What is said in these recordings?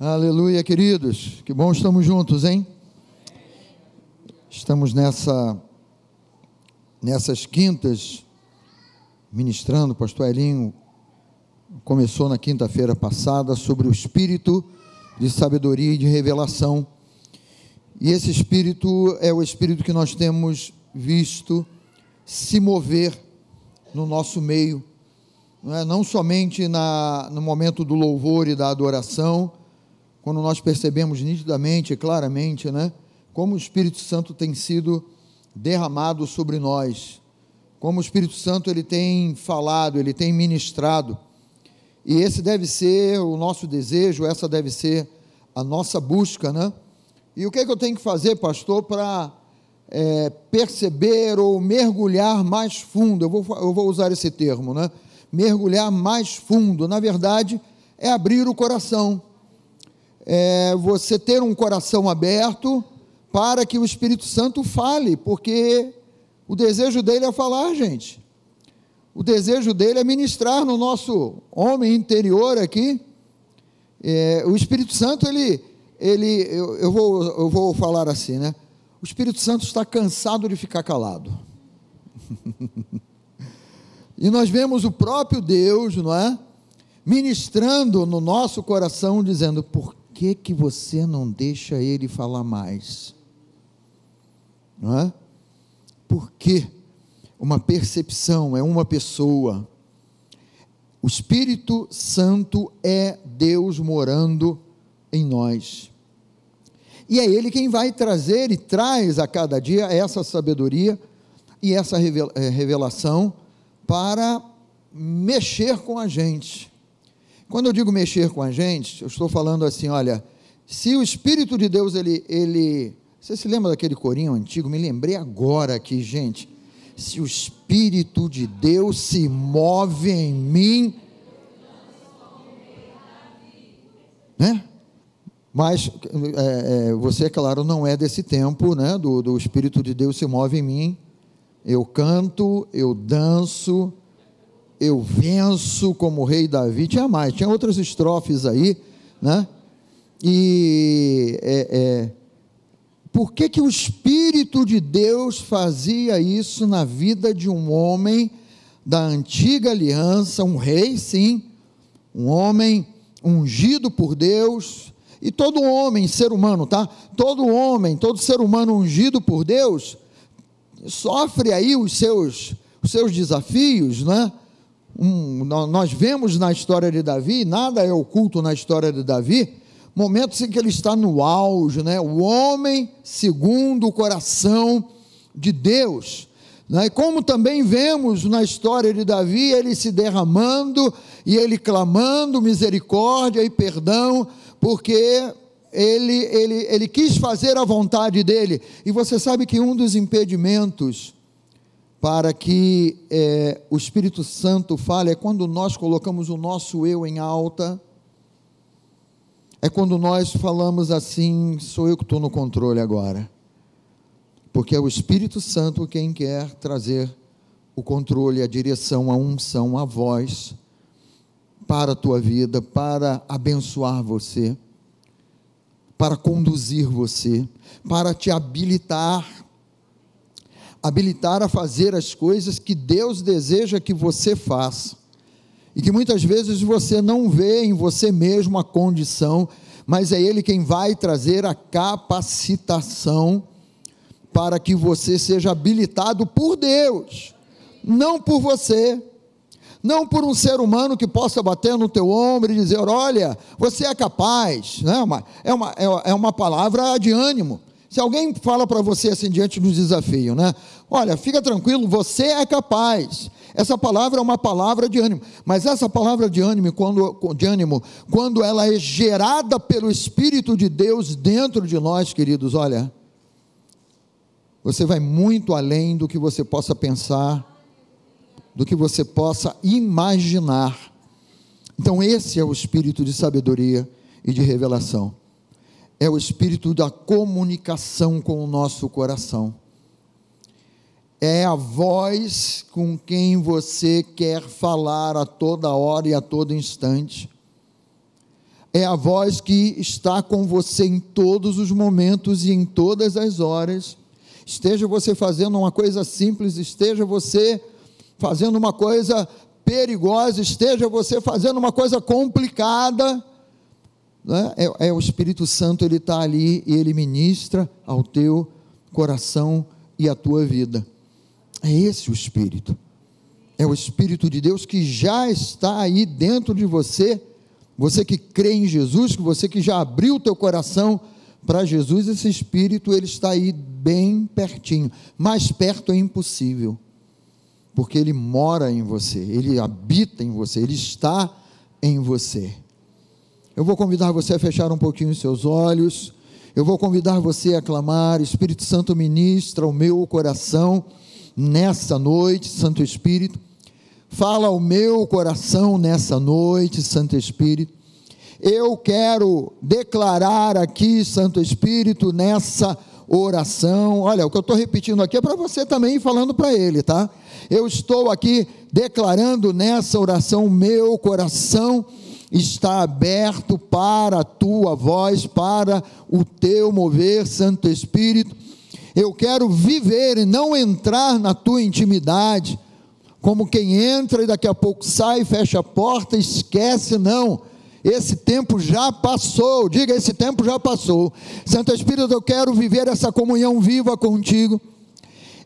Aleluia, queridos. Que bom estamos juntos, hein? Estamos nessa nessas quintas ministrando, pastor Elinho começou na quinta-feira passada sobre o espírito de sabedoria e de revelação. E esse espírito é o espírito que nós temos visto se mover no nosso meio, não, é? não somente na, no momento do louvor e da adoração, quando nós percebemos nitidamente claramente, né, como o Espírito Santo tem sido derramado sobre nós, como o Espírito Santo ele tem falado, ele tem ministrado. E esse deve ser o nosso desejo, essa deve ser a nossa busca, né? E o que, é que eu tenho que fazer, pastor, para é, perceber ou mergulhar mais fundo? Eu vou, eu vou usar esse termo, né? Mergulhar mais fundo. Na verdade, é abrir o coração é você ter um coração aberto para que o Espírito Santo fale, porque o desejo dele é falar, gente. O desejo dele é ministrar no nosso homem interior aqui. É, o Espírito Santo, ele, ele eu, eu, vou, eu vou falar assim, né? O Espírito Santo está cansado de ficar calado. e nós vemos o próprio Deus, não é? Ministrando no nosso coração, dizendo: por que, que você não deixa ele falar mais? Não é? Porque uma percepção é uma pessoa. O Espírito Santo é Deus morando em nós. E é Ele quem vai trazer e traz a cada dia essa sabedoria e essa eh, revelação para mexer com a gente. Quando eu digo mexer com a gente, eu estou falando assim, olha, se o Espírito de Deus, ele, ele, você se lembra daquele corinho antigo? Me lembrei agora aqui, gente. Se o Espírito de Deus se move em mim, né? Mas é, é, você, claro, não é desse tempo, né? Do, do Espírito de Deus se move em mim. Eu canto, eu danço, eu venço como rei Davi. Tinha mais, tinha outras estrofes aí, né? E é, é, por que, que o Espírito de Deus fazia isso na vida de um homem da antiga aliança, um rei, sim, um homem ungido por Deus, e todo homem, ser humano, tá? Todo homem, todo ser humano ungido por Deus, sofre aí os seus, os seus desafios, né? Um, nós vemos na história de Davi, nada é oculto na história de Davi, momentos em que ele está no auge, né? o homem segundo o coração de Deus. Né? E como também vemos na história de Davi, ele se derramando e ele clamando misericórdia e perdão, porque ele, ele, ele quis fazer a vontade dele. E você sabe que um dos impedimentos para que é, o Espírito Santo fale é quando nós colocamos o nosso eu em alta, é quando nós falamos assim: sou eu que estou no controle agora. Porque é o Espírito Santo quem quer trazer o controle, a direção, a unção, a voz para a tua vida, para abençoar você, para conduzir você, para te habilitar habilitar a fazer as coisas que Deus deseja que você faça. E que muitas vezes você não vê em você mesmo a condição, mas é Ele quem vai trazer a capacitação para que você seja habilitado por Deus, não por você, não por um ser humano que possa bater no teu ombro e dizer: olha, você é capaz, né? é, uma, é uma palavra de ânimo. Se alguém fala para você assim diante do desafio, né? Olha, fica tranquilo, você é capaz. Essa palavra é uma palavra de ânimo, mas essa palavra de ânimo, quando, de ânimo, quando ela é gerada pelo Espírito de Deus dentro de nós, queridos, olha, você vai muito além do que você possa pensar, do que você possa imaginar. Então, esse é o espírito de sabedoria e de revelação é o espírito da comunicação com o nosso coração. É a voz com quem você quer falar a toda hora e a todo instante. é a voz que está com você em todos os momentos e em todas as horas. Esteja você fazendo uma coisa simples, esteja você fazendo uma coisa perigosa, esteja você fazendo uma coisa complicada, né? é, é, o Espírito Santo, ele está ali e ele ministra ao teu coração e à tua vida. É esse o Espírito. É o Espírito de Deus que já está aí dentro de você. Você que crê em Jesus, que você que já abriu o teu coração para Jesus, esse Espírito ele está aí bem pertinho. Mais perto é impossível, porque ele mora em você, ele habita em você, ele está em você. Eu vou convidar você a fechar um pouquinho os seus olhos. Eu vou convidar você a clamar, Espírito Santo ministra o meu coração nessa noite, Santo Espírito. Fala ao meu coração nessa noite, Santo Espírito. Eu quero declarar aqui, Santo Espírito, nessa oração. Olha, o que eu estou repetindo aqui é para você também falando para ele, tá? Eu estou aqui declarando nessa oração meu coração está aberto para a tua voz, para o teu mover, Santo Espírito. Eu quero viver e não entrar na tua intimidade, como quem entra e daqui a pouco sai, fecha a porta, esquece, não. Esse tempo já passou, diga: esse tempo já passou. Santo Espírito, eu quero viver essa comunhão viva contigo.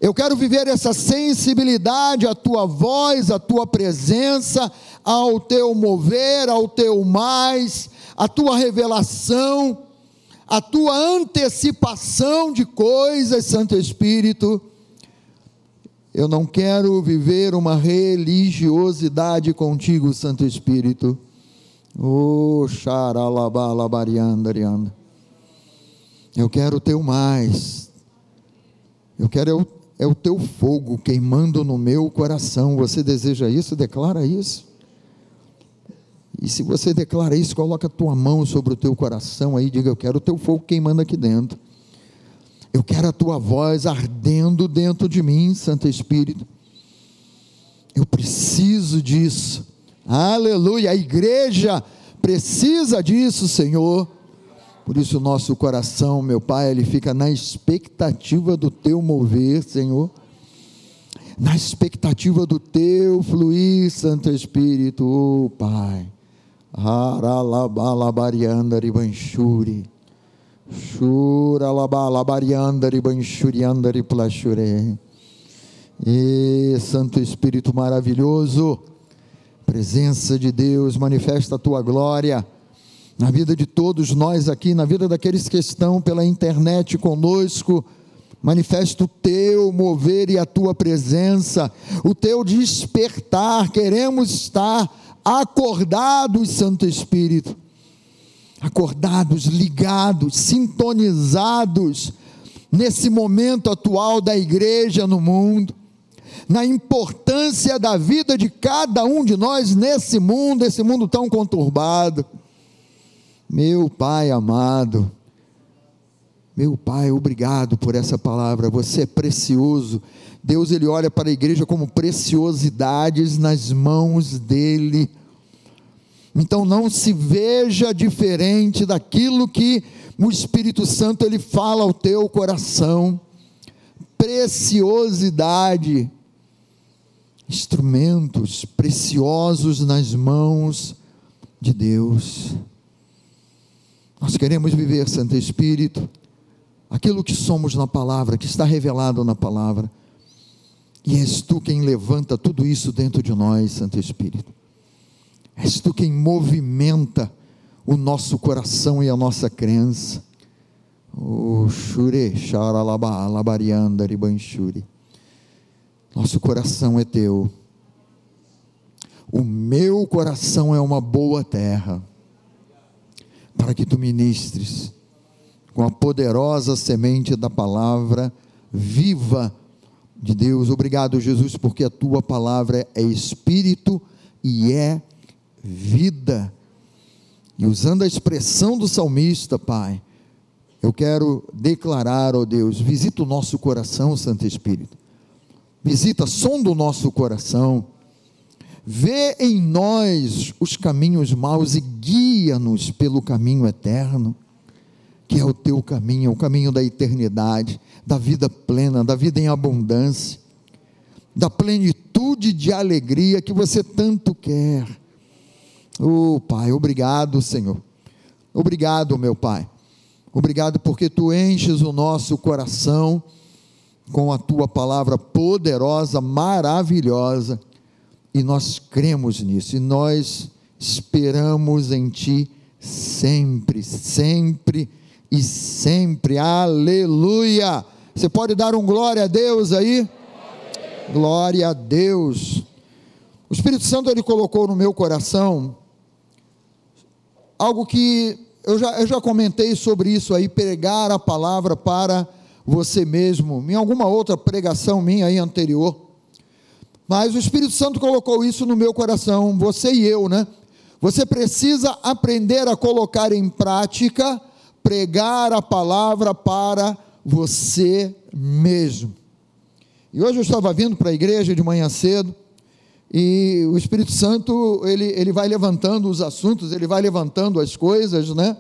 Eu quero viver essa sensibilidade à tua voz, à tua presença, ao teu mover, ao teu mais, à tua revelação, à tua antecipação de coisas, Santo Espírito. Eu não quero viver uma religiosidade contigo, Santo Espírito. Oh, xaralabalabariandarianda. Eu quero o teu mais. Eu quero é o, é o teu fogo queimando no meu coração. Você deseja isso? Declara isso. E se você declara isso, coloca a tua mão sobre o teu coração aí, diga: Eu quero o teu fogo queimando aqui dentro. Eu quero a tua voz ardendo dentro de mim, Santo Espírito. Eu preciso disso. Aleluia. A igreja precisa disso, Senhor. Por isso, o nosso coração, meu Pai, ele fica na expectativa do teu mover, Senhor na expectativa do teu fluir, Santo Espírito, oh, Pai. Haralabalabariandari banshuri. Shuralabalabariandari banshuriandari plashure. E Santo Espírito maravilhoso, presença de Deus, manifesta a tua glória na vida de todos nós aqui, na vida daqueles que estão pela internet conosco. Manifesta o teu mover e a tua presença, o teu despertar. Queremos estar acordados, Santo Espírito, acordados, ligados, sintonizados nesse momento atual da igreja no mundo, na importância da vida de cada um de nós nesse mundo, esse mundo tão conturbado. Meu Pai amado, meu Pai, obrigado por essa palavra, você é precioso Deus ele olha para a igreja como preciosidades nas mãos dele. Então não se veja diferente daquilo que o Espírito Santo ele fala ao teu coração. Preciosidade, instrumentos preciosos nas mãos de Deus. Nós queremos viver, Santo Espírito, aquilo que somos na palavra, que está revelado na palavra. E és tu quem levanta tudo isso dentro de nós, Santo Espírito. És tu quem movimenta o nosso coração e a nossa crença. O Shure, Sharalabariandari Banshuri. Nosso coração é teu. O meu coração é uma boa terra, para que tu ministres com a poderosa semente da palavra viva de Deus. Obrigado, Jesus, porque a tua palavra é espírito e é vida. E usando a expressão do salmista, Pai, eu quero declarar, ó Deus, visita o nosso coração, Santo Espírito. Visita, sonda o nosso coração. vê em nós os caminhos maus e guia-nos pelo caminho eterno, que é o teu caminho, o caminho da eternidade, da vida plena, da vida em abundância, da plenitude de alegria que você tanto quer. Oh, Pai, obrigado, Senhor. Obrigado, meu Pai. Obrigado porque tu enches o nosso coração com a tua palavra poderosa, maravilhosa, e nós cremos nisso, e nós esperamos em ti sempre, sempre e sempre. Aleluia! Você pode dar um glória a Deus aí? Glória a Deus. O Espírito Santo ele colocou no meu coração algo que eu já, eu já comentei sobre isso aí, pregar a palavra para você mesmo, em alguma outra pregação minha aí anterior. Mas o Espírito Santo colocou isso no meu coração, você e eu, né? Você precisa aprender a colocar em prática, pregar a palavra para você mesmo. E hoje eu estava vindo para a igreja de manhã cedo, e o Espírito Santo, ele, ele vai levantando os assuntos, ele vai levantando as coisas, né?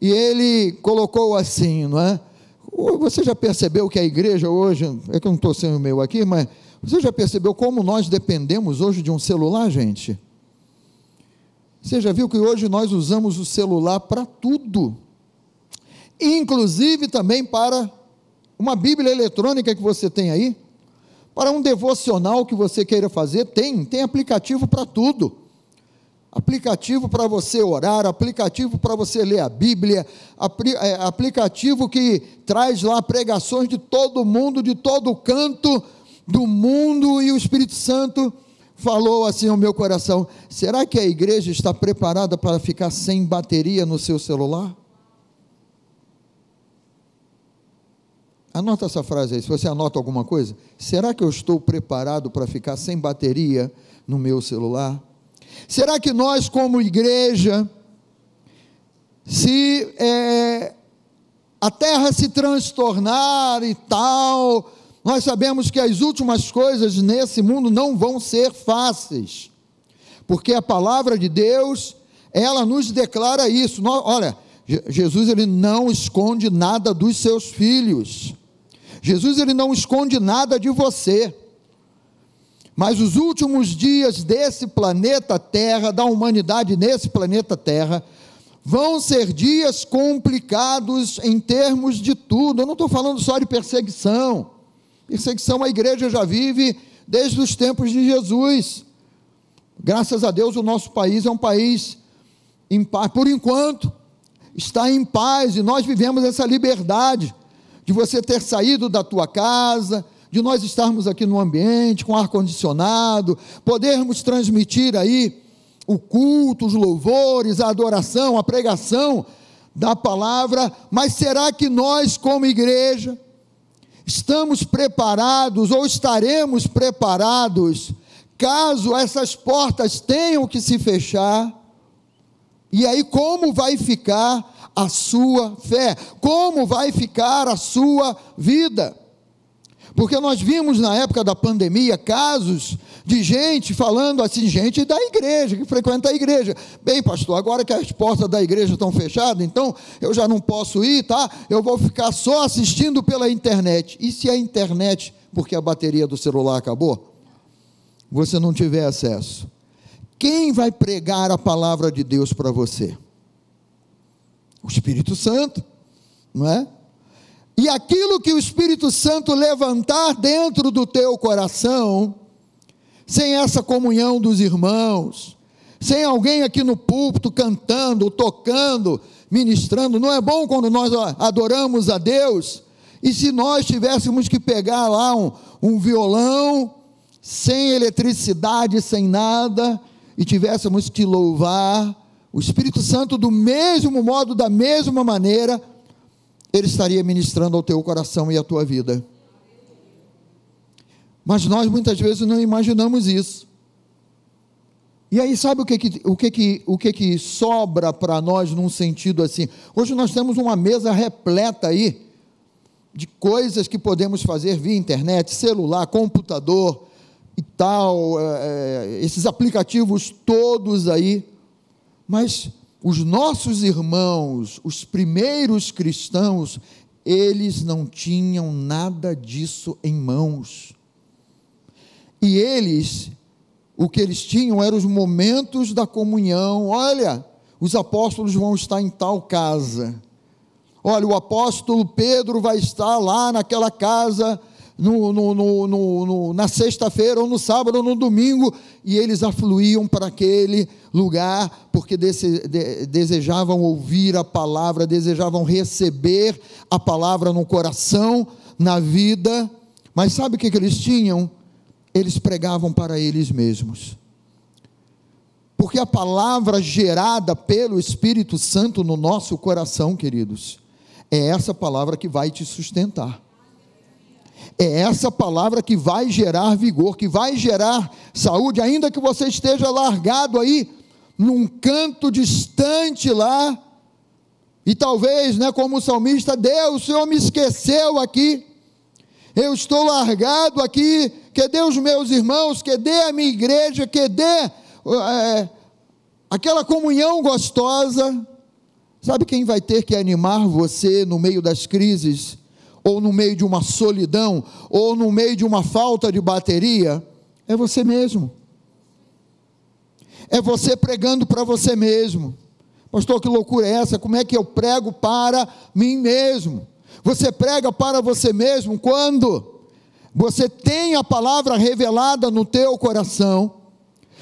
E ele colocou assim, não é? Você já percebeu que a igreja hoje, é que eu não estou sendo meu aqui, mas você já percebeu como nós dependemos hoje de um celular, gente? Você já viu que hoje nós usamos o celular para tudo, inclusive também para uma Bíblia eletrônica que você tem aí, para um devocional que você queira fazer, tem, tem aplicativo para tudo aplicativo para você orar, aplicativo para você ler a Bíblia, é, aplicativo que traz lá pregações de todo mundo, de todo canto do mundo, e o Espírito Santo falou assim ao meu coração: será que a igreja está preparada para ficar sem bateria no seu celular? Anota essa frase aí, se você anota alguma coisa. Será que eu estou preparado para ficar sem bateria no meu celular? Será que nós, como igreja, se é, a terra se transtornar e tal, nós sabemos que as últimas coisas nesse mundo não vão ser fáceis, porque a palavra de Deus, ela nos declara isso. Nós, olha, Jesus ele não esconde nada dos seus filhos. Jesus ele não esconde nada de você. Mas os últimos dias desse planeta Terra, da humanidade nesse planeta Terra, vão ser dias complicados em termos de tudo. Eu não estou falando só de perseguição. Perseguição a igreja já vive desde os tempos de Jesus. Graças a Deus, o nosso país é um país em paz, por enquanto, está em paz e nós vivemos essa liberdade de você ter saído da tua casa, de nós estarmos aqui no ambiente com ar condicionado, podermos transmitir aí o culto, os louvores, a adoração, a pregação da palavra, mas será que nós, como igreja, estamos preparados ou estaremos preparados caso essas portas tenham que se fechar? E aí, como vai ficar a sua fé? Como vai ficar a sua vida? Porque nós vimos na época da pandemia casos de gente falando assim, gente da igreja, que frequenta a igreja. Bem, pastor, agora que as portas da igreja estão fechadas, então eu já não posso ir, tá? Eu vou ficar só assistindo pela internet. E se a internet, porque a bateria do celular acabou, você não tiver acesso? Quem vai pregar a palavra de Deus para você? O Espírito Santo, não é? E aquilo que o Espírito Santo levantar dentro do teu coração, sem essa comunhão dos irmãos, sem alguém aqui no púlpito cantando, tocando, ministrando, não é bom quando nós adoramos a Deus? E se nós tivéssemos que pegar lá um, um violão, sem eletricidade, sem nada, e tivéssemos que louvar, o Espírito Santo, do mesmo modo, da mesma maneira, ele estaria ministrando ao teu coração e à tua vida. Mas nós muitas vezes não imaginamos isso. E aí, sabe o que, que, o que, que, o que, que sobra para nós num sentido assim? Hoje nós temos uma mesa repleta aí de coisas que podemos fazer via internet, celular, computador, e tal, é, esses aplicativos todos aí, mas os nossos irmãos, os primeiros cristãos, eles não tinham nada disso em mãos. E eles, o que eles tinham eram os momentos da comunhão. Olha, os apóstolos vão estar em tal casa. Olha, o apóstolo Pedro vai estar lá naquela casa no, no, no, na sexta-feira, ou no sábado, ou no domingo, e eles afluíam para aquele lugar, porque desse, de, desejavam ouvir a palavra, desejavam receber a palavra no coração, na vida, mas sabe o que, que eles tinham? Eles pregavam para eles mesmos. Porque a palavra gerada pelo Espírito Santo no nosso coração, queridos, é essa palavra que vai te sustentar. É essa palavra que vai gerar vigor, que vai gerar saúde, ainda que você esteja largado aí num canto distante lá, e talvez, né, como o salmista, Deus, o Senhor me esqueceu aqui. Eu estou largado aqui. Que dê os meus irmãos, que dê a minha igreja, que dê é, aquela comunhão gostosa. Sabe quem vai ter que animar você no meio das crises? Ou no meio de uma solidão, ou no meio de uma falta de bateria, é você mesmo. É você pregando para você mesmo. Pastor, que loucura é essa? Como é que eu prego para mim mesmo? Você prega para você mesmo quando você tem a palavra revelada no teu coração.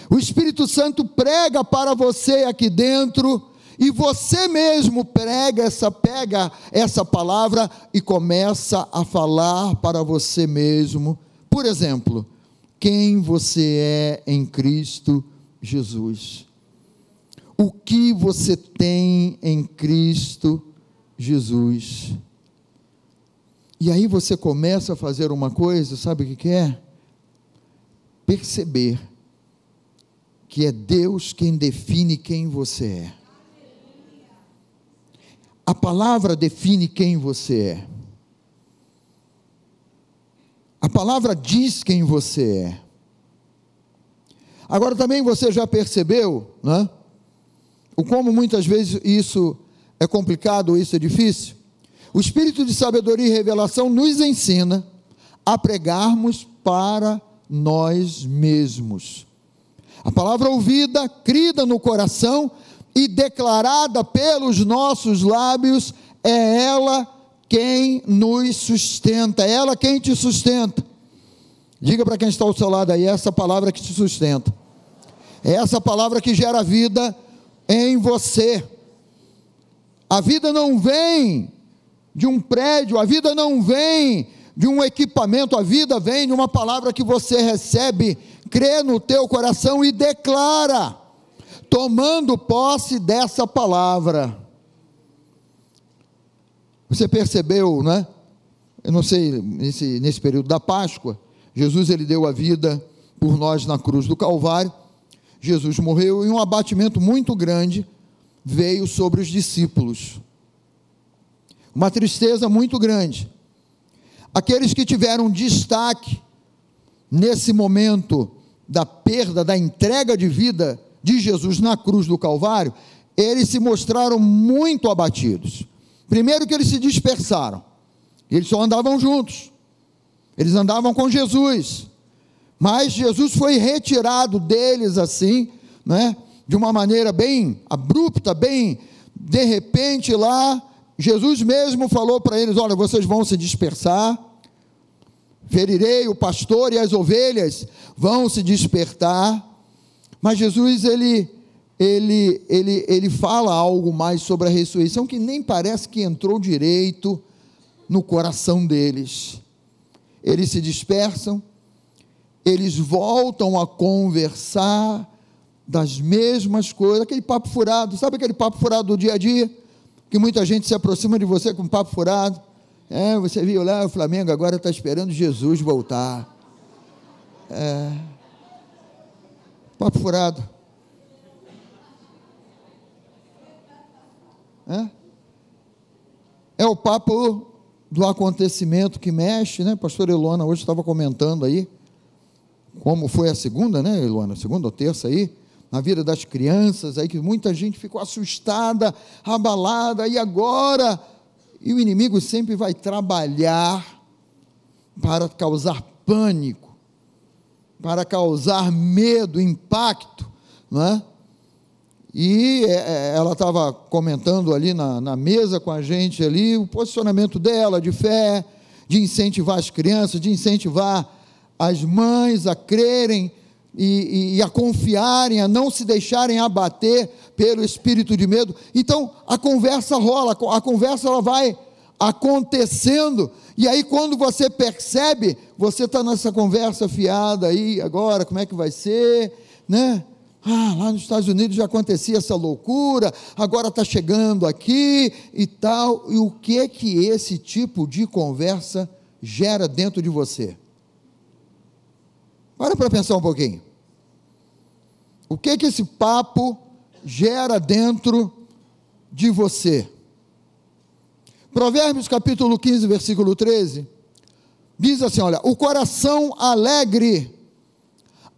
O Espírito Santo prega para você aqui dentro e você mesmo prega essa, pega essa palavra e começa a falar para você mesmo. Por exemplo, quem você é em Cristo Jesus. O que você tem em Cristo Jesus. E aí você começa a fazer uma coisa, sabe o que é? Perceber que é Deus quem define quem você é. A palavra define quem você é. A palavra diz quem você é. Agora também você já percebeu, né? O como muitas vezes isso é complicado, isso é difícil. O espírito de sabedoria e revelação nos ensina a pregarmos para nós mesmos. A palavra ouvida, crida no coração, e declarada pelos nossos lábios, é ela quem nos sustenta, é ela quem te sustenta. Diga para quem está ao seu lado aí, é essa palavra que te sustenta. É essa palavra que gera vida em você. A vida não vem de um prédio, a vida não vem de um equipamento, a vida vem de uma palavra que você recebe, crê no teu coração e declara tomando posse dessa palavra. Você percebeu, né? Eu não sei, nesse, nesse período da Páscoa, Jesus ele deu a vida por nós na cruz do Calvário. Jesus morreu e um abatimento muito grande veio sobre os discípulos. Uma tristeza muito grande. Aqueles que tiveram destaque nesse momento da perda, da entrega de vida de Jesus na cruz do Calvário, eles se mostraram muito abatidos. Primeiro, que eles se dispersaram, eles só andavam juntos, eles andavam com Jesus, mas Jesus foi retirado deles assim, né, de uma maneira bem abrupta, bem de repente lá. Jesus mesmo falou para eles: Olha, vocês vão se dispersar, ferirei o pastor e as ovelhas vão se despertar mas Jesus ele ele ele ele fala algo mais sobre a ressurreição que nem parece que entrou direito no coração deles. Eles se dispersam, eles voltam a conversar das mesmas coisas, aquele papo furado, sabe aquele papo furado do dia a dia? Que muita gente se aproxima de você com papo furado. É, você viu lá, o Flamengo agora está esperando Jesus voltar. É, Papo furado. É? é o papo do acontecimento que mexe, né? Pastor Elona hoje estava comentando aí como foi a segunda, né, Luana? Segunda ou terça aí, na vida das crianças, aí que muita gente ficou assustada, abalada, e agora? E o inimigo sempre vai trabalhar para causar pânico, para causar medo, impacto, não é? E é, é, ela estava comentando ali na, na mesa com a gente ali o posicionamento dela de fé, de incentivar as crianças, de incentivar as mães a crerem e, e, e, a confiarem, a não se deixarem abater pelo espírito de medo. Então a conversa rola, a conversa ela vai acontecendo, e aí quando você percebe, você está nessa conversa fiada aí, agora, como é que vai ser, né? Ah, lá nos Estados Unidos já acontecia essa loucura, agora está chegando aqui e tal. E o que é que esse tipo de conversa gera dentro de você? Para para pensar um pouquinho. O que é que esse papo gera dentro de você? Provérbios capítulo 15, versículo 13, diz assim: olha, o coração alegre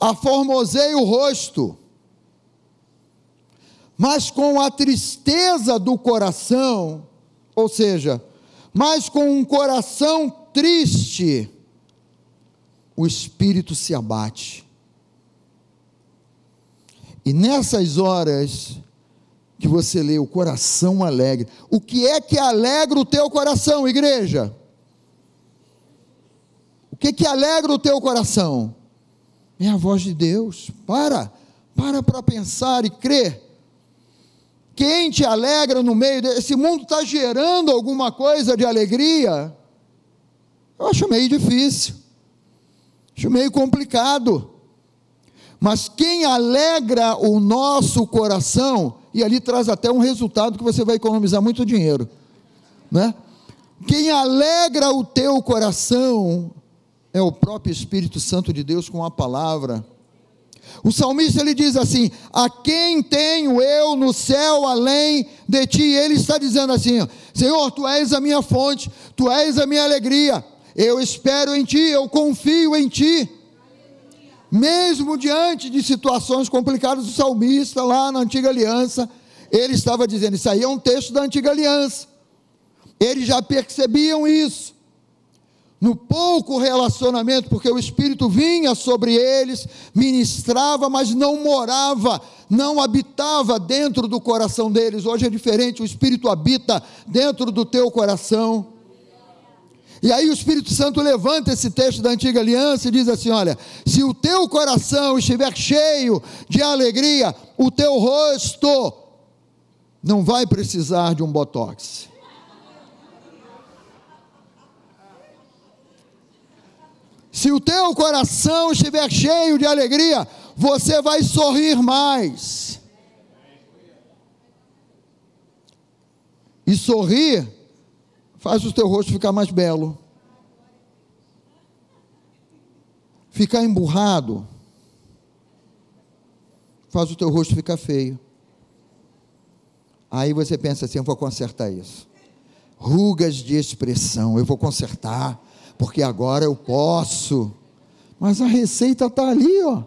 aformoseia o rosto mas com a tristeza do coração, ou seja, mas com um coração triste, o espírito se abate. E nessas horas que você lê o coração alegre, o que é que alegra o teu coração, igreja? O que que alegra o teu coração? É a voz de Deus. Para, para para pensar e crer quem te alegra no meio desse mundo está gerando alguma coisa de alegria? Eu acho meio difícil, acho meio complicado. Mas quem alegra o nosso coração, e ali traz até um resultado que você vai economizar muito dinheiro, né? Quem alegra o teu coração é o próprio Espírito Santo de Deus com a palavra. O salmista ele diz assim: A quem tenho eu no céu além de ti? Ele está dizendo assim: Senhor, tu és a minha fonte, tu és a minha alegria. Eu espero em ti, eu confio em ti. Mesmo diante de situações complicadas, o salmista lá na antiga aliança, ele estava dizendo: Isso aí é um texto da antiga aliança. Eles já percebiam isso no pouco relacionamento, porque o Espírito vinha sobre eles, ministrava, mas não morava, não habitava dentro do coração deles. Hoje é diferente, o Espírito habita dentro do teu coração. E aí o Espírito Santo levanta esse texto da antiga aliança e diz assim: olha, se o teu coração estiver cheio de alegria, o teu rosto não vai precisar de um botox. Se o teu coração estiver cheio de alegria, você vai sorrir mais. E sorrir faz o teu rosto ficar mais belo. Ficar emburrado faz o teu rosto ficar feio. Aí você pensa assim: eu vou consertar isso. Rugas de expressão, eu vou consertar porque agora eu posso. Mas a receita está ali, ó.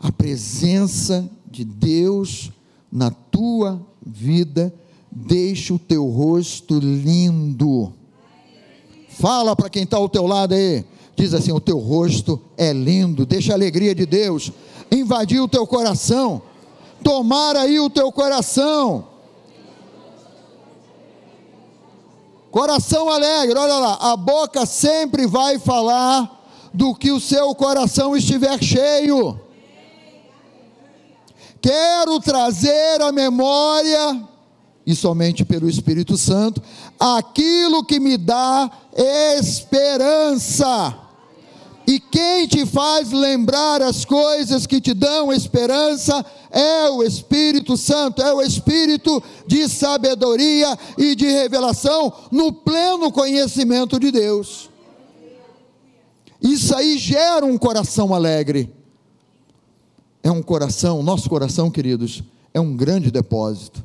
A presença de Deus na tua vida deixa o teu rosto lindo. Fala para quem está ao teu lado aí. Diz assim: o teu rosto é lindo. Deixa a alegria de Deus invadir o teu coração. Tomar aí o teu coração Coração alegre, olha lá, a boca sempre vai falar do que o seu coração estiver cheio. Quero trazer à memória, e somente pelo Espírito Santo, aquilo que me dá esperança. E quem te faz lembrar as coisas que te dão esperança é o Espírito Santo, é o Espírito de sabedoria e de revelação no pleno conhecimento de Deus. Isso aí gera um coração alegre. É um coração, nosso coração, queridos, é um grande depósito.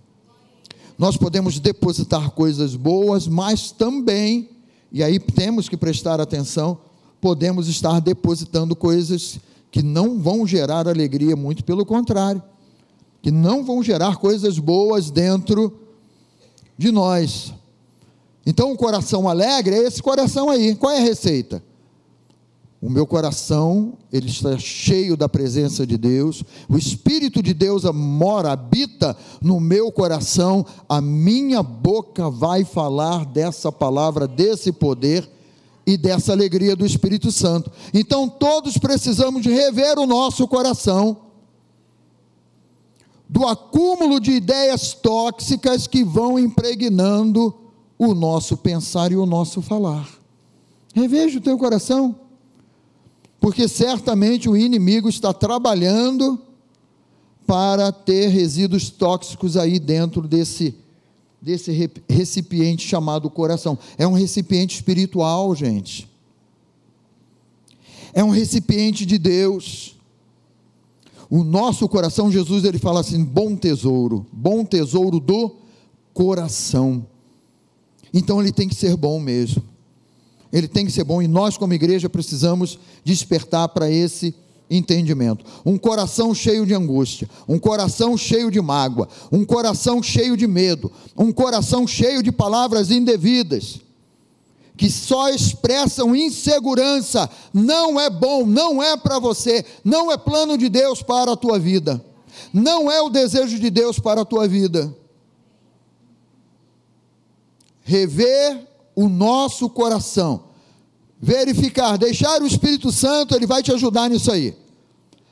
Nós podemos depositar coisas boas, mas também, e aí temos que prestar atenção, podemos estar depositando coisas que não vão gerar alegria, muito pelo contrário, que não vão gerar coisas boas dentro de nós. Então, o coração alegre é esse coração aí. Qual é a receita? O meu coração, ele está cheio da presença de Deus. O Espírito de Deus mora, habita no meu coração. A minha boca vai falar dessa palavra, desse poder e dessa alegria do Espírito Santo. Então, todos precisamos rever o nosso coração do acúmulo de ideias tóxicas que vão impregnando o nosso pensar e o nosso falar. Reveja o teu coração porque certamente o inimigo está trabalhando para ter resíduos tóxicos aí dentro desse, desse recipiente chamado coração. É um recipiente espiritual, gente. É um recipiente de Deus. O nosso coração, Jesus ele fala assim: bom tesouro, bom tesouro do coração. Então ele tem que ser bom mesmo ele tem que ser bom e nós, como igreja, precisamos despertar para esse entendimento. Um coração cheio de angústia, um coração cheio de mágoa, um coração cheio de medo, um coração cheio de palavras indevidas, que só expressam insegurança, não é bom, não é para você, não é plano de Deus para a tua vida, não é o desejo de Deus para a tua vida. Rever o nosso coração, verificar, deixar o Espírito Santo, ele vai te ajudar nisso aí.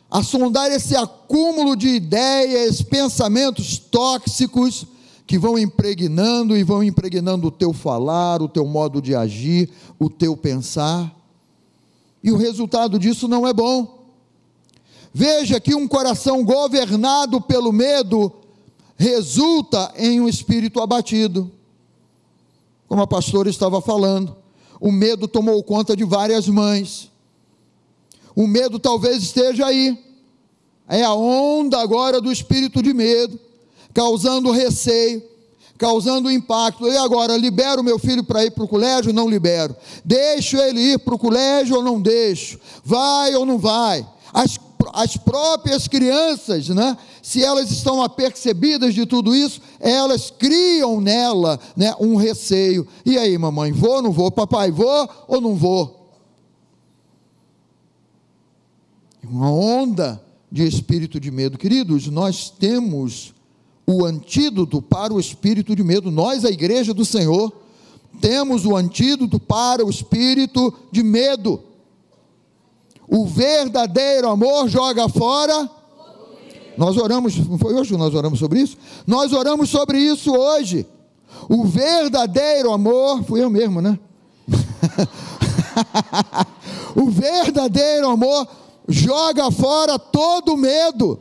A sondar esse acúmulo de ideias, pensamentos tóxicos que vão impregnando e vão impregnando o teu falar, o teu modo de agir, o teu pensar. E o resultado disso não é bom. Veja que um coração governado pelo medo resulta em um espírito abatido como a pastora estava falando. O medo tomou conta de várias mães. O medo talvez esteja aí. É a onda agora do espírito de medo, causando receio, causando impacto. E agora, libero meu filho para ir para o colégio? Não libero. Deixo ele ir para o colégio ou não deixo? Vai ou não vai? As as próprias crianças, né, se elas estão apercebidas de tudo isso, elas criam nela né, um receio. E aí, mamãe, vou ou não vou? Papai, vou ou não vou? Uma onda de espírito de medo. Queridos, nós temos o antídoto para o espírito de medo. Nós, a igreja do Senhor, temos o antídoto para o espírito de medo. O verdadeiro amor joga fora. Nós oramos, não foi hoje que nós oramos sobre isso? Nós oramos sobre isso hoje. O verdadeiro amor, fui eu mesmo, né? o verdadeiro amor joga fora todo medo.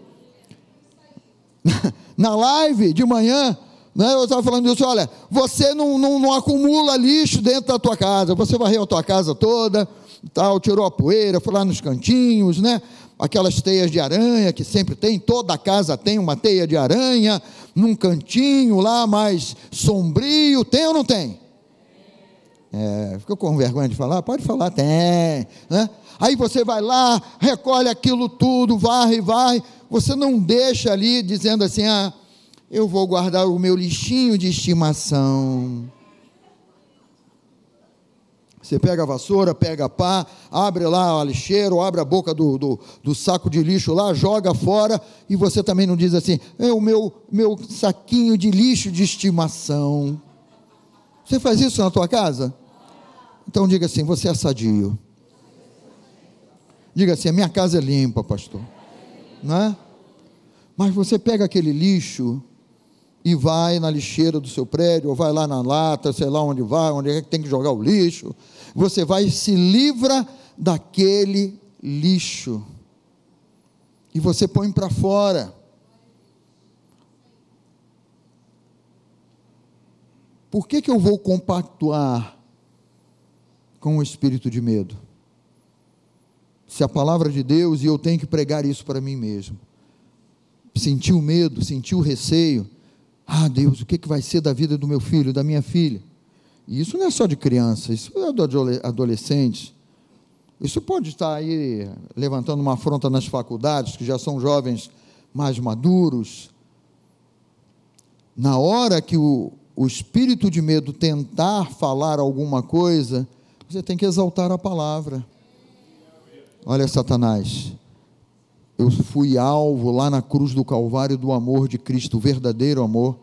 Na live de manhã, né, eu estava falando disso, olha, você não, não, não acumula lixo dentro da tua casa, você varreu a tua casa toda, tal, tirou a poeira, foi lá nos cantinhos, né? Aquelas teias de aranha que sempre tem, toda casa tem uma teia de aranha, num cantinho lá mais sombrio, tem ou não tem? É, ficou com vergonha de falar? Pode falar, tem, né? Aí você vai lá, recolhe aquilo tudo, varre, varre, você não deixa ali dizendo assim, ah, eu vou guardar o meu lixinho de estimação. Você pega a vassoura, pega a pá, abre lá a lixeira, ou abre a boca do, do, do, saco de lixo lá, joga fora, e você também não diz assim, é o meu, meu saquinho de lixo de estimação. Você faz isso na tua casa? Então diga assim, você é sadio. Diga assim, a minha casa é limpa, pastor. Não é? Mas você pega aquele lixo e vai na lixeira do seu prédio, ou vai lá na lata, sei lá onde vai, onde é que tem que jogar o lixo. Você vai e se livra daquele lixo. E você põe para fora. Por que, que eu vou compactuar com o espírito de medo? Se a palavra de Deus, e eu tenho que pregar isso para mim mesmo. Sentiu medo, sentiu receio, ah, Deus, o que, que vai ser da vida do meu filho, da minha filha? E isso não é só de criança, isso é do adolescente. Isso pode estar aí levantando uma afronta nas faculdades, que já são jovens mais maduros. Na hora que o, o espírito de medo tentar falar alguma coisa, você tem que exaltar a palavra. Olha, Satanás, eu fui alvo lá na cruz do Calvário do amor de Cristo, o verdadeiro amor.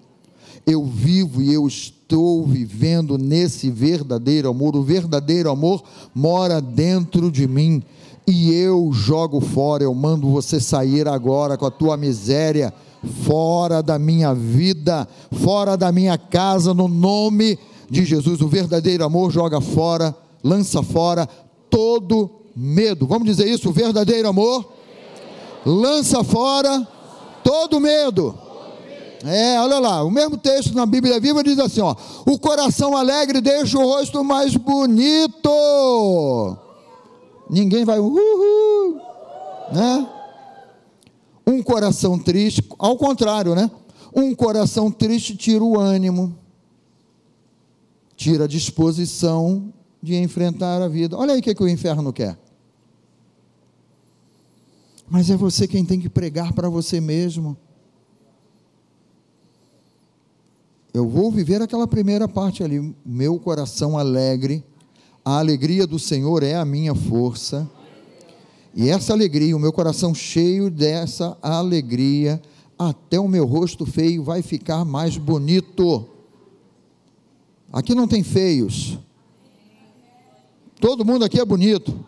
Eu vivo e eu estou vivendo nesse verdadeiro amor. O verdadeiro amor mora dentro de mim e eu jogo fora. Eu mando você sair agora com a tua miséria fora da minha vida, fora da minha casa, no nome de Jesus. O verdadeiro amor joga fora, lança fora todo medo. Vamos dizer isso? O verdadeiro amor lança fora todo medo. É, olha lá, o mesmo texto na Bíblia Viva diz assim: ó, o coração alegre deixa o rosto mais bonito. Ninguém vai, uhul, né? Um coração triste, ao contrário, né? Um coração triste tira o ânimo, tira a disposição de enfrentar a vida. Olha aí o que, que o inferno quer. Mas é você quem tem que pregar para você mesmo. Eu vou viver aquela primeira parte ali, meu coração alegre, a alegria do Senhor é a minha força. E essa alegria, o meu coração cheio dessa alegria, até o meu rosto feio vai ficar mais bonito. Aqui não tem feios. Todo mundo aqui é bonito.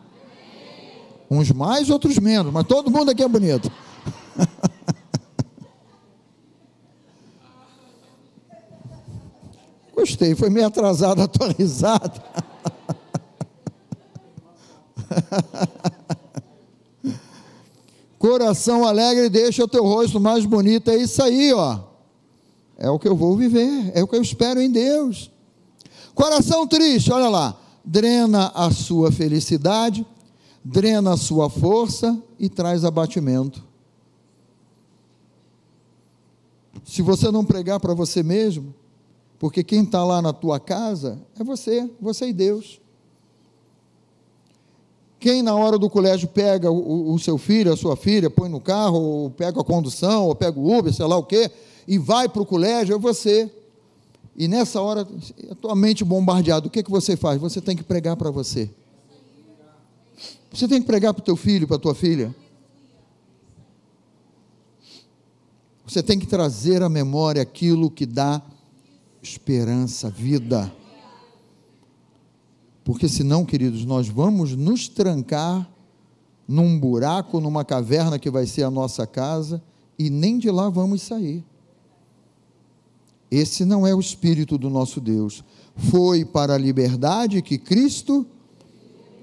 Uns mais, outros menos, mas todo mundo aqui é bonito. Gostei, foi meio atrasado, atualizado. Coração alegre deixa o teu rosto mais bonito. É isso aí, ó. É o que eu vou viver, é o que eu espero em Deus. Coração triste, olha lá, drena a sua felicidade, drena a sua força e traz abatimento. Se você não pregar para você mesmo, porque quem está lá na tua casa é você, você e Deus. Quem na hora do colégio pega o, o, seu filho, a sua filha, põe no carro, ou pega a condução, ou pega o Uber, sei lá o quê, e vai para o colégio, é você. E nessa hora, a tua mente bombardeada, o que, que você faz? Você tem que pregar para você. Você tem que pregar para o teu filho, para a tua filha. Você tem que trazer à memória aquilo que dá esperança, vida. Porque senão, queridos, nós vamos nos trancar num buraco, numa caverna que vai ser a nossa casa e nem de lá vamos sair. Esse não é o espírito do nosso Deus. Foi para a liberdade que Cristo.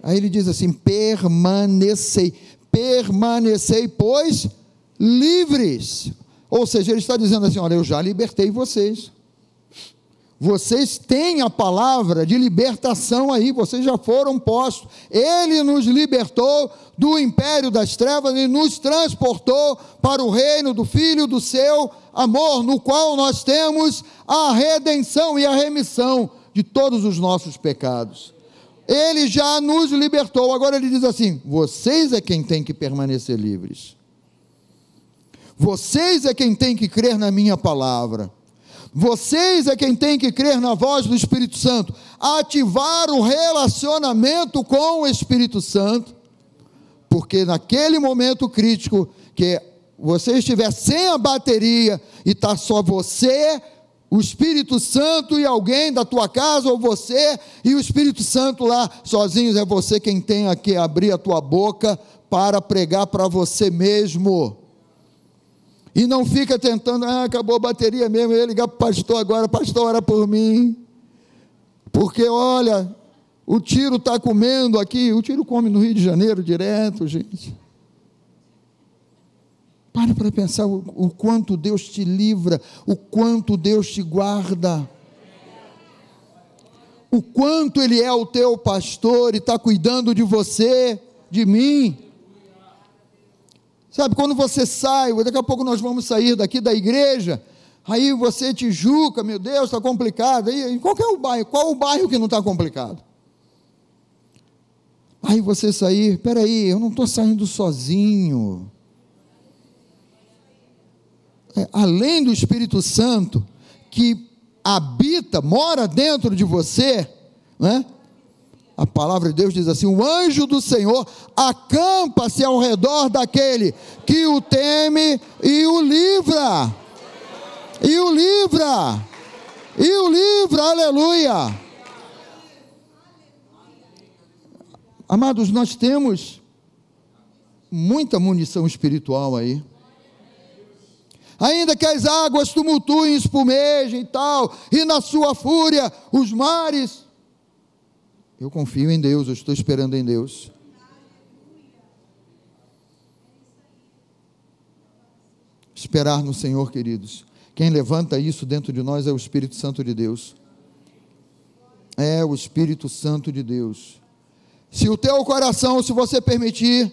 Aí ele diz assim: permanecei, permanecei, pois livres. Ou seja, ele está dizendo assim: olha, eu já libertei vocês. Vocês têm a palavra de libertação aí, vocês já foram postos. Ele nos libertou do império das trevas e nos transportou para o reino do Filho do seu amor, no qual nós temos a redenção e a remissão de todos os nossos pecados. Ele já nos libertou. Agora ele diz assim: vocês é quem tem que permanecer livres. Vocês é quem tem que crer na minha palavra. Vocês é quem tem que crer na voz do Espírito Santo, ativar o relacionamento com o Espírito Santo, porque naquele momento crítico que você estiver sem a bateria e está só você, o Espírito Santo e alguém da tua casa, ou você e o Espírito Santo lá sozinhos, é você quem tem que abrir a tua boca para pregar para você mesmo. E não fica tentando, ah, acabou a bateria mesmo, eu ia ligar para o pastor agora, pastor, ora por mim. Porque, olha, o tiro está comendo aqui, o tiro come no Rio de Janeiro direto, gente. Para para pensar o, o quanto Deus te livra, o quanto Deus te guarda. O quanto Ele é o teu pastor e está cuidando de você, de mim. Sabe, quando você sai, daqui a pouco nós vamos sair daqui da igreja, aí você Tijuca, meu Deus, está complicado. Aí, qual é o bairro? Qual o bairro que não está complicado? Aí você sair, peraí, eu não estou saindo sozinho. É, além do Espírito Santo, que habita, mora dentro de você, né? A palavra de Deus diz assim: o anjo do Senhor acampa-se ao redor daquele que o teme e o livra. E o livra. E o livra, aleluia. Amados, nós temos muita munição espiritual aí. Ainda que as águas tumultuem, espumejem e tal, e na sua fúria os mares. Eu confio em Deus, eu estou esperando em Deus. Esperar no Senhor, queridos. Quem levanta isso dentro de nós é o Espírito Santo de Deus. É o Espírito Santo de Deus. Se o teu coração, se você permitir,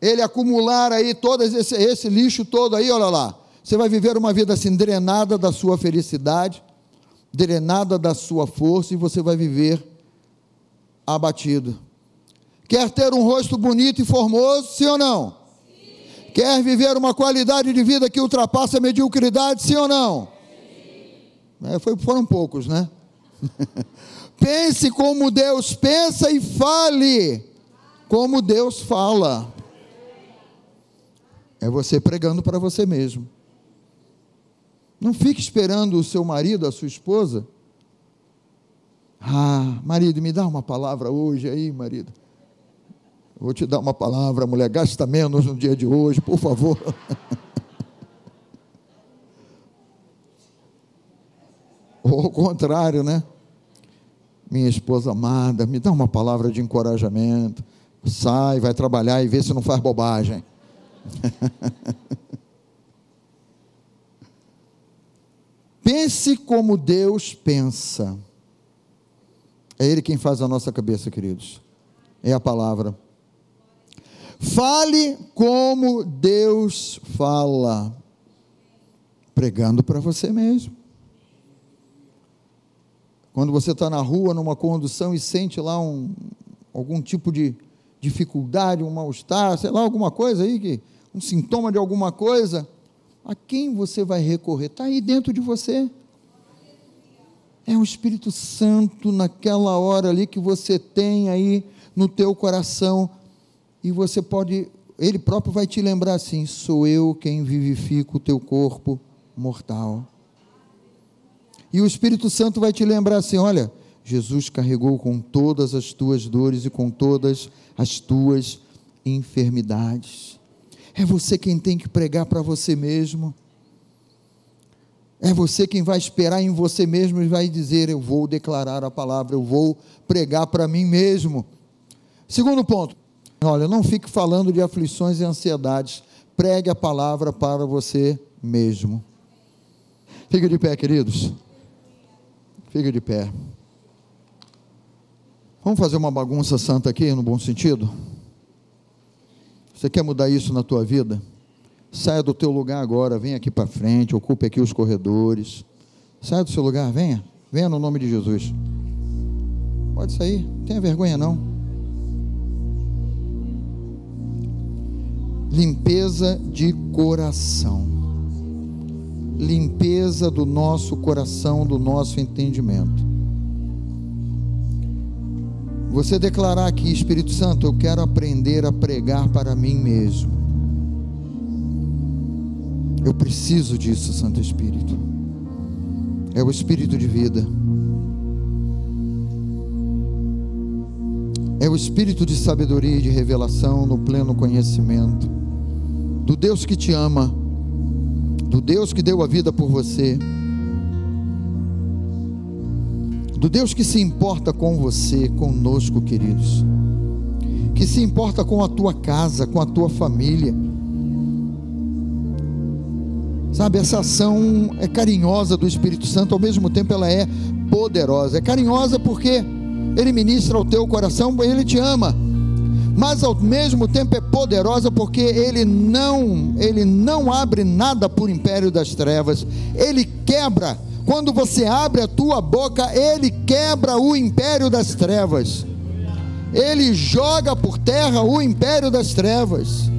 ele acumular aí todo esse, esse lixo todo aí, olha lá, você vai viver uma vida assim, drenada da sua felicidade, drenada da sua força, e você vai viver abatido. Quer ter um rosto bonito e formoso, sim ou não? Sim. Quer viver uma qualidade de vida que ultrapassa a mediocridade, sim ou não? Sim. É, foi, foram poucos, né? Pense como Deus pensa e fale como Deus fala. É você pregando para você mesmo. Não fique esperando o seu marido, a sua esposa. Ah, marido, me dá uma palavra hoje aí, marido. Vou te dar uma palavra, mulher, gasta menos no dia de hoje, por favor. Ou ao contrário, né? minha esposa amada, me dá uma palavra de encorajamento. Sai, vai trabalhar e vê se não faz bobagem. Pense como Deus pensa. É Ele quem faz a nossa cabeça, queridos. É a palavra. Fale como Deus fala. Pregando para você mesmo. Quando você está na rua, numa condução e sente lá um, algum tipo de dificuldade, um mal-estar, sei lá, alguma coisa aí, que, um sintoma de alguma coisa, a quem você vai recorrer? Está aí dentro de você. É o Espírito Santo naquela hora ali que você tem aí no teu coração e você pode, ele próprio vai te lembrar assim: sou eu quem vivifico o teu corpo mortal. E o Espírito Santo vai te lembrar assim: olha, Jesus carregou com todas as tuas dores e com todas as tuas enfermidades. É você quem tem que pregar para você mesmo. É você quem vai esperar em você mesmo e vai dizer: Eu vou declarar a palavra, eu vou pregar para mim mesmo. Segundo ponto, olha, não fique falando de aflições e ansiedades, pregue a palavra para você mesmo. Fique de pé, queridos. Fique de pé. Vamos fazer uma bagunça santa aqui, no bom sentido? Você quer mudar isso na tua vida? Saia do teu lugar agora, venha aqui para frente, ocupe aqui os corredores. Saia do seu lugar, venha. Venha no nome de Jesus. Pode sair, não tenha vergonha não. Limpeza de coração limpeza do nosso coração, do nosso entendimento. Você declarar aqui, Espírito Santo, eu quero aprender a pregar para mim mesmo. Eu preciso disso, Santo Espírito. É o Espírito de vida. É o Espírito de sabedoria e de revelação no pleno conhecimento do Deus que te ama do Deus que deu a vida por você, do Deus que se importa com você, conosco, queridos, que se importa com a tua casa, com a tua família. Sabe, essa ação é carinhosa do Espírito Santo, ao mesmo tempo ela é poderosa. É carinhosa porque ele ministra ao teu coração, ele te ama mas ao mesmo tempo é poderosa porque ele não, ele não abre nada por império das trevas. Ele quebra. Quando você abre a tua boca, ele quebra o império das trevas. ele joga por terra o império das trevas.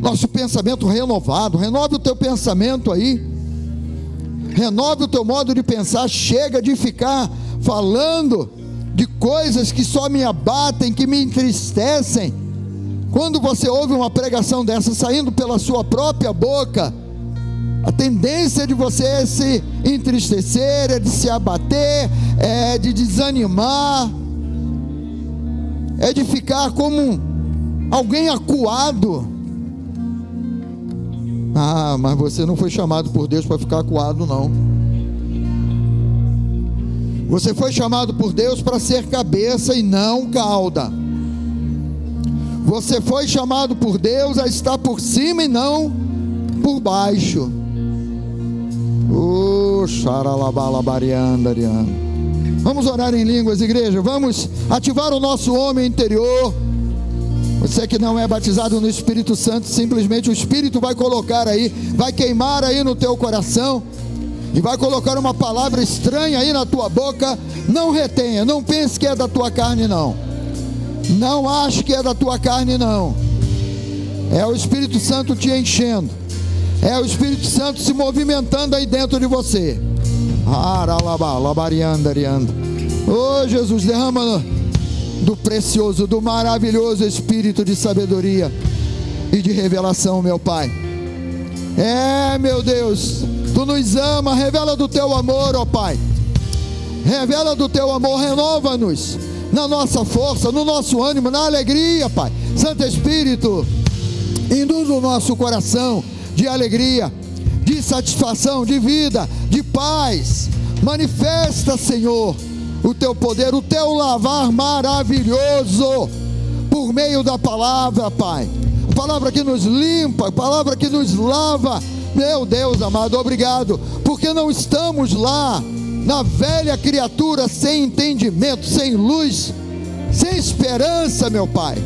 Nosso pensamento renovado, renove o teu pensamento aí. Renove o teu modo de pensar, chega de ficar falando de coisas que só me abatem, que me entristecem. Quando você ouve uma pregação dessa saindo pela sua própria boca, a tendência de você é se entristecer, é de se abater, é de desanimar, é de ficar como alguém acuado. Ah, mas você não foi chamado por Deus para ficar acuado, não. Você foi chamado por Deus para ser cabeça e não cauda. Você foi chamado por Deus a estar por cima e não por baixo. Oh, Vamos orar em línguas, igreja. Vamos ativar o nosso homem interior. Você que não é batizado no Espírito Santo, simplesmente o Espírito vai colocar aí, vai queimar aí no teu coração e vai colocar uma palavra estranha aí na tua boca, não retenha, não pense que é da tua carne, não. Não ache que é da tua carne, não. É o Espírito Santo te enchendo. É o Espírito Santo se movimentando aí dentro de você. Oh Jesus, derrama do precioso, do maravilhoso Espírito de sabedoria e de revelação, meu Pai. É, meu Deus, Tu nos ama, revela do teu amor, ó Pai. Revela do teu amor, renova-nos na nossa força, no nosso ânimo, na alegria, Pai. Santo Espírito, induz o nosso coração de alegria, de satisfação, de vida, de paz. Manifesta, Senhor, o teu poder, o teu lavar maravilhoso por meio da palavra, Pai. Palavra que nos limpa, palavra que nos lava meu Deus amado, obrigado, porque não estamos lá na velha criatura sem entendimento, sem luz, sem esperança, meu Pai.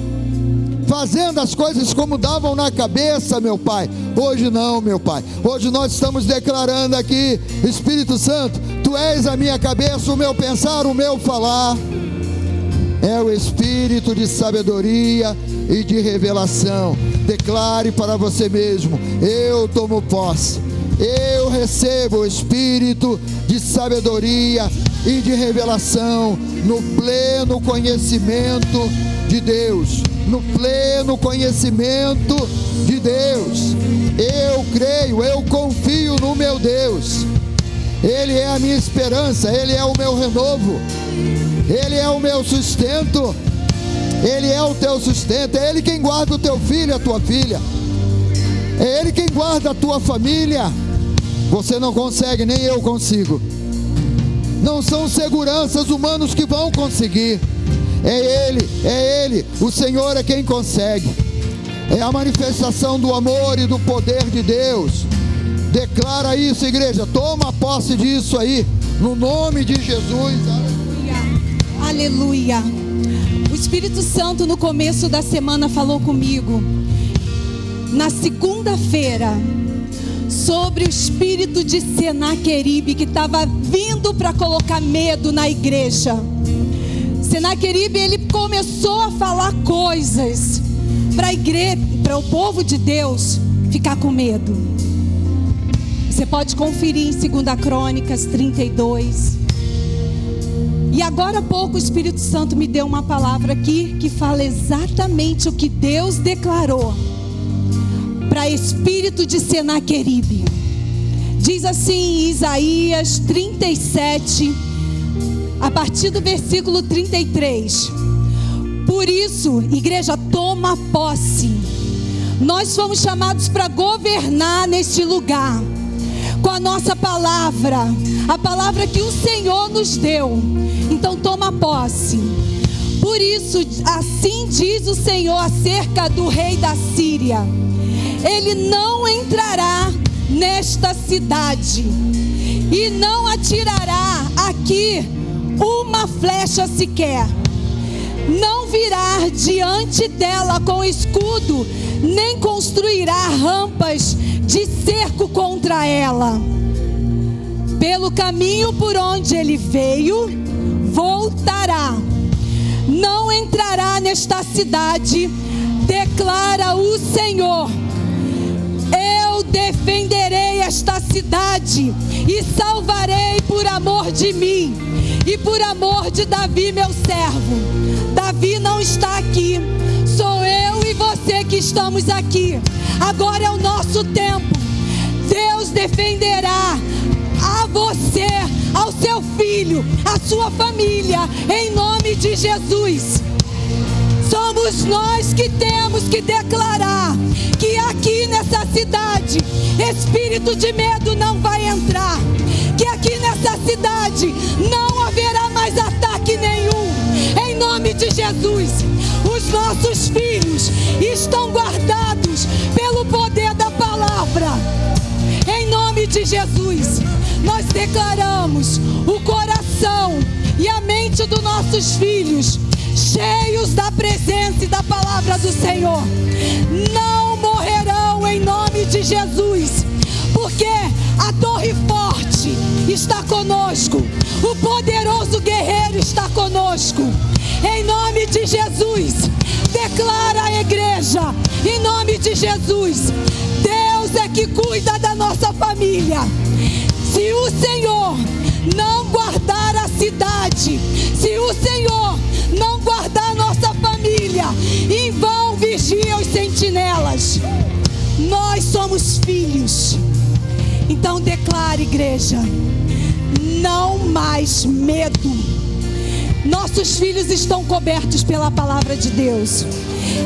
Fazendo as coisas como davam na cabeça, meu Pai. Hoje não, meu Pai. Hoje nós estamos declarando aqui, Espírito Santo, Tu és a minha cabeça, o meu pensar, o meu falar. É o espírito de sabedoria e de revelação. Declare para você mesmo: eu tomo posse, eu recebo o espírito de sabedoria e de revelação no pleno conhecimento de Deus. No pleno conhecimento de Deus. Eu creio, eu confio no meu Deus. Ele é a minha esperança, Ele é o meu renovo, Ele é o meu sustento. Ele é o teu sustento, é Ele quem guarda o teu filho, a tua filha, é Ele quem guarda a tua família. Você não consegue, nem eu consigo. Não são seguranças humanos que vão conseguir. É Ele, é Ele, o Senhor é quem consegue. É a manifestação do amor e do poder de Deus. Declara isso, igreja. Toma posse disso aí, no nome de Jesus. Aleluia. Aleluia. O Espírito Santo no começo da semana falou comigo. Na segunda-feira, sobre o espírito de Senaqueribe que estava vindo para colocar medo na igreja. Senaqueribe ele começou a falar coisas para a igreja, para o povo de Deus ficar com medo. Você pode conferir em 2 Crônicas 32. E agora há pouco o Espírito Santo me deu uma palavra aqui que fala exatamente o que Deus declarou para espírito de Senaqueribe. Diz assim em Isaías 37, a partir do versículo 33. Por isso, igreja, toma posse. Nós fomos chamados para governar neste lugar com a nossa palavra, a palavra que o Senhor nos deu. Então toma posse. Por isso, assim diz o Senhor acerca do rei da Síria: ele não entrará nesta cidade e não atirará aqui uma flecha sequer. Não virá diante dela com escudo, nem construirá rampas de cerco contra ela. Pelo caminho por onde ele veio, voltará. não entrará nesta cidade, declara o Senhor. Eu defenderei esta cidade e salvarei por amor de mim e por amor de Davi, meu servo. Davi não está aqui, sou eu e você que estamos aqui. Agora é o nosso tempo. Deus defenderá a você, ao seu filho, à sua família, em nome de Jesus. Somos nós que temos que declarar que aqui nessa cidade espírito de medo não vai entrar, que aqui nessa cidade não de Jesus. Os nossos filhos estão guardados pelo poder da palavra, em nome de Jesus. Nós declaramos o coração e a mente dos nossos filhos cheios da presença e da palavra do Senhor. Não morrerão em nome de Jesus, porque a torre forte está conosco, o poderoso guerreiro está conosco. Em nome de Jesus, declara a igreja, em nome de Jesus, Deus é que cuida da nossa família. Se o Senhor não guardar a cidade, se o Senhor não guardar nossa família, em vão vigiam os sentinelas. Nós somos filhos. Então declare, igreja, não mais medo. Nossos filhos estão cobertos pela palavra de Deus.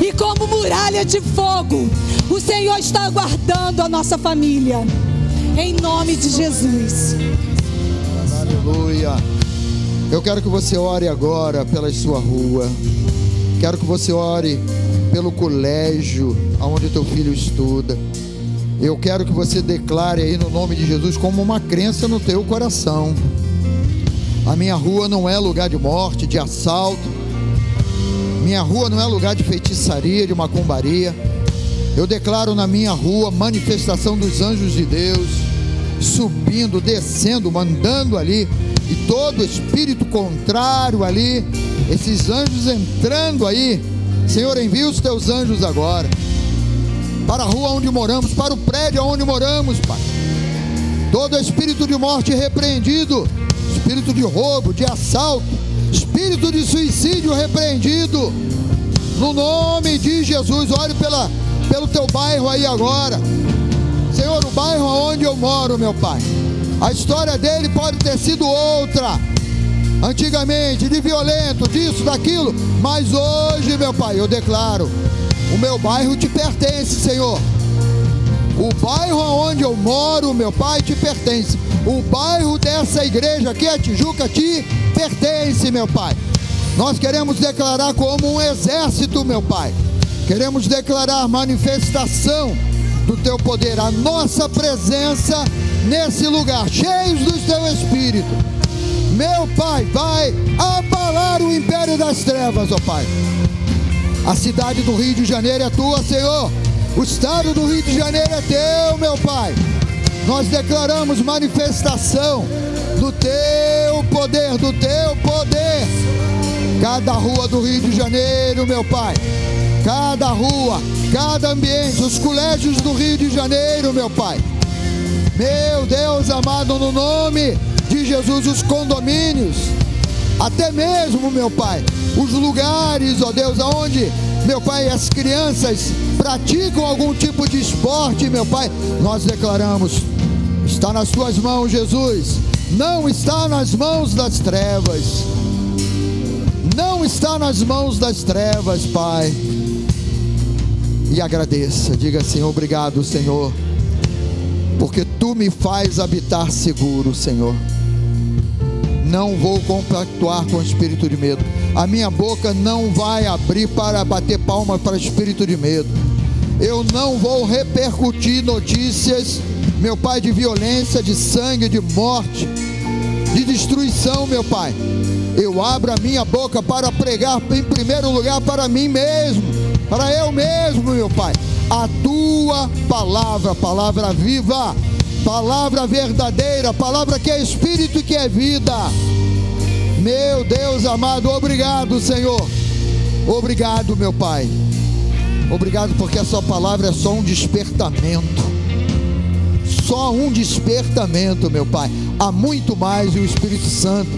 E como muralha de fogo, o Senhor está guardando a nossa família. Em nome de Jesus. Aleluia. Eu quero que você ore agora pela sua rua. Quero que você ore pelo colégio onde teu filho estuda. Eu quero que você declare aí no nome de Jesus como uma crença no teu coração. A minha rua não é lugar de morte, de assalto. Minha rua não é lugar de feitiçaria, de macumbaria. Eu declaro na minha rua manifestação dos anjos de Deus, subindo, descendo, mandando ali e todo espírito contrário ali, esses anjos entrando aí. Senhor, envia os teus anjos agora para a rua onde moramos, para o prédio onde moramos, Pai. Todo espírito de morte repreendido, espírito de roubo, de assalto, espírito de suicídio repreendido. No nome de Jesus, olhe pela, pelo teu bairro aí agora. Senhor, o bairro onde eu moro, meu Pai a história dele pode ter sido outra. Antigamente, de violento, disso, daquilo. Mas hoje, meu Pai, eu declaro: o meu bairro te pertence, Senhor. O bairro onde eu moro, meu Pai, te pertence. O bairro dessa igreja aqui, a Tijuca, te pertence, meu Pai. Nós queremos declarar como um exército, meu Pai. Queremos declarar manifestação do teu poder, a nossa presença nesse lugar, cheios do teu espírito. Meu Pai, vai abalar o império das trevas, ó Pai. A cidade do Rio de Janeiro é tua, Senhor. O estado do Rio de Janeiro é teu, meu Pai. Nós declaramos manifestação do teu poder, do teu poder. Cada rua do Rio de Janeiro, meu Pai. Cada rua, cada ambiente, os colégios do Rio de Janeiro, meu Pai meu Deus amado, no nome de Jesus, os condomínios, até mesmo, meu Pai, os lugares, ó Deus, aonde, meu Pai, as crianças praticam algum tipo de esporte, meu Pai, nós declaramos: está nas tuas mãos, Jesus, não está nas mãos das trevas, não está nas mãos das trevas, Pai. E agradeça, diga assim: obrigado, Senhor porque tu me faz habitar seguro, Senhor. Não vou compactuar com o espírito de medo. A minha boca não vai abrir para bater palma para espírito de medo. Eu não vou repercutir notícias, meu Pai, de violência, de sangue, de morte, de destruição, meu Pai. Eu abro a minha boca para pregar, em primeiro lugar, para mim mesmo, para eu mesmo, meu Pai a tua palavra, palavra viva, palavra verdadeira, palavra que é espírito e que é vida. Meu Deus amado, obrigado, Senhor Obrigado, meu Pai. Obrigado porque a Sua palavra é só um despertamento. Só um despertamento, meu Pai. Há muito mais e o Espírito Santo,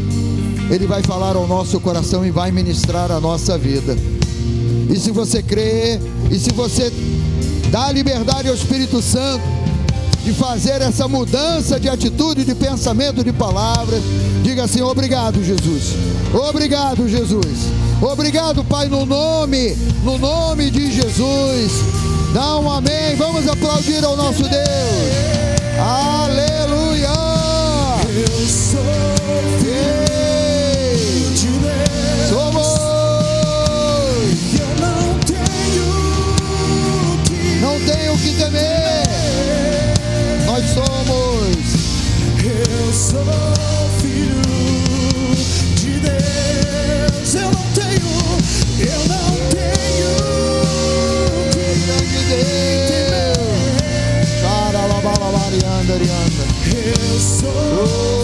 Ele vai falar ao nosso coração e vai ministrar a nossa vida. E se você crê, e se você dá liberdade ao Espírito Santo de fazer essa mudança de atitude, de pensamento, de palavras, diga assim: obrigado, Jesus. Obrigado, Jesus. Obrigado, Pai, no nome, no nome de Jesus. Dá um amém. Vamos aplaudir ao nosso Deus. Aleluia. Eu sou filho de Deus. Somos. Eu não tenho que Não tenho o que temer. Nós somos. Eu sou Eu